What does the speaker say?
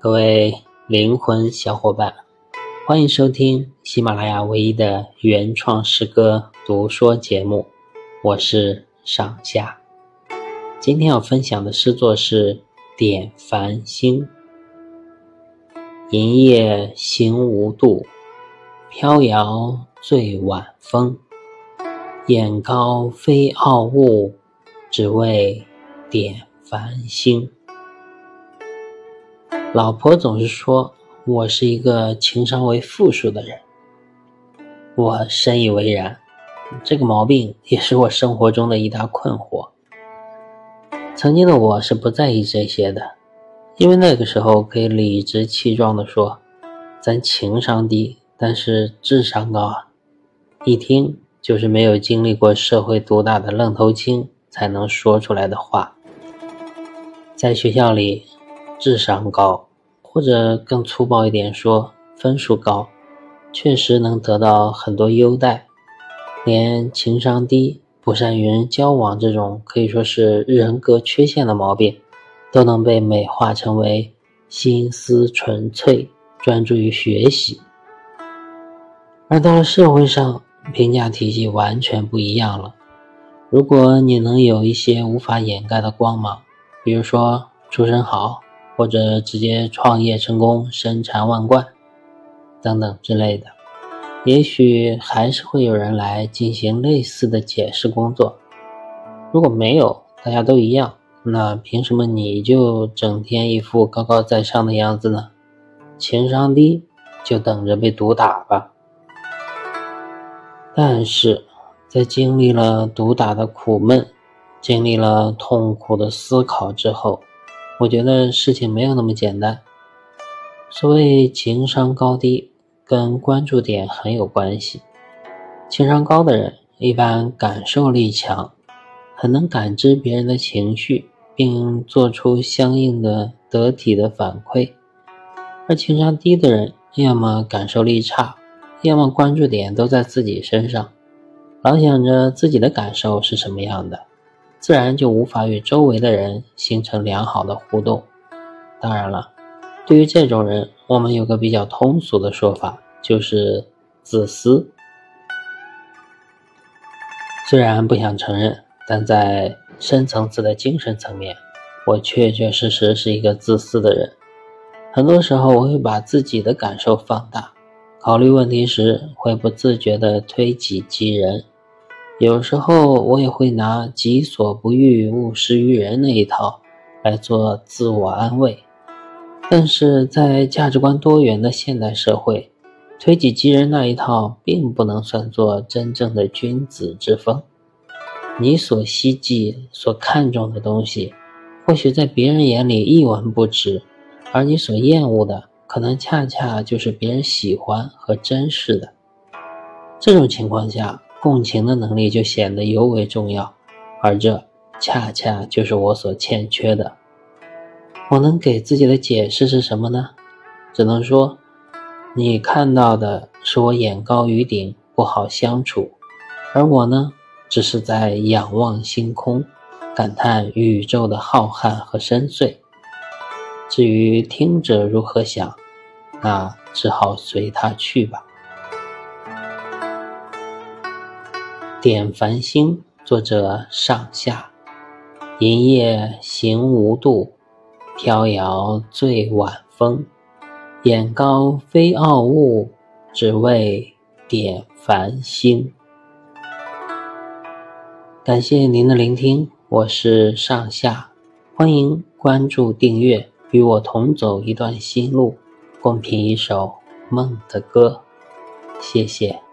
各位灵魂小伙伴，欢迎收听喜马拉雅唯一的原创诗歌读说节目，我是上下。今天要分享的诗作是《点繁星》。银叶行无度，飘摇醉晚风。眼高非傲物，只为点繁星。老婆总是说我是一个情商为负数的人，我深以为然。这个毛病也是我生活中的一大困惑。曾经的我是不在意这些的，因为那个时候可以理直气壮地说：“咱情商低，但是智商高啊！”一听就是没有经历过社会毒打的愣头青才能说出来的话。在学校里。智商高，或者更粗暴一点说，分数高，确实能得到很多优待。连情商低、不善与人交往这种可以说是人格缺陷的毛病，都能被美化成为心思纯粹、专注于学习。而到了社会上，评价体系完全不一样了。如果你能有一些无法掩盖的光芒，比如说出身好。或者直接创业成功、身缠万贯等等之类的，也许还是会有人来进行类似的解释工作。如果没有，大家都一样，那凭什么你就整天一副高高在上的样子呢？情商低，就等着被毒打吧。但是在经历了毒打的苦闷，经历了痛苦的思考之后。我觉得事情没有那么简单。所谓情商高低，跟关注点很有关系。情商高的人一般感受力强，很能感知别人的情绪，并做出相应的得体的反馈；而情商低的人，要么感受力差，要么关注点都在自己身上，老想着自己的感受是什么样的。自然就无法与周围的人形成良好的互动。当然了，对于这种人，我们有个比较通俗的说法，就是自私。虽然不想承认，但在深层次的精神层面，我确确实实是一个自私的人。很多时候，我会把自己的感受放大，考虑问题时会不自觉地推己及人。有时候我也会拿“己所不欲，勿施于人”那一套来做自我安慰，但是在价值观多元的现代社会，推己及人那一套并不能算作真正的君子之风。你所希冀、所看重的东西，或许在别人眼里一文不值，而你所厌恶的，可能恰恰就是别人喜欢和珍视的。这种情况下。共情的能力就显得尤为重要，而这恰恰就是我所欠缺的。我能给自己的解释是什么呢？只能说，你看到的是我眼高于顶，不好相处，而我呢，只是在仰望星空，感叹宇宙的浩瀚和深邃。至于听者如何想，那只好随他去吧。点繁星，作者上下。银叶行无度，飘摇醉晚风。眼高非傲物，只为点繁星。感谢您的聆听，我是上下，欢迎关注订阅，与我同走一段心路，共品一首梦的歌。谢谢。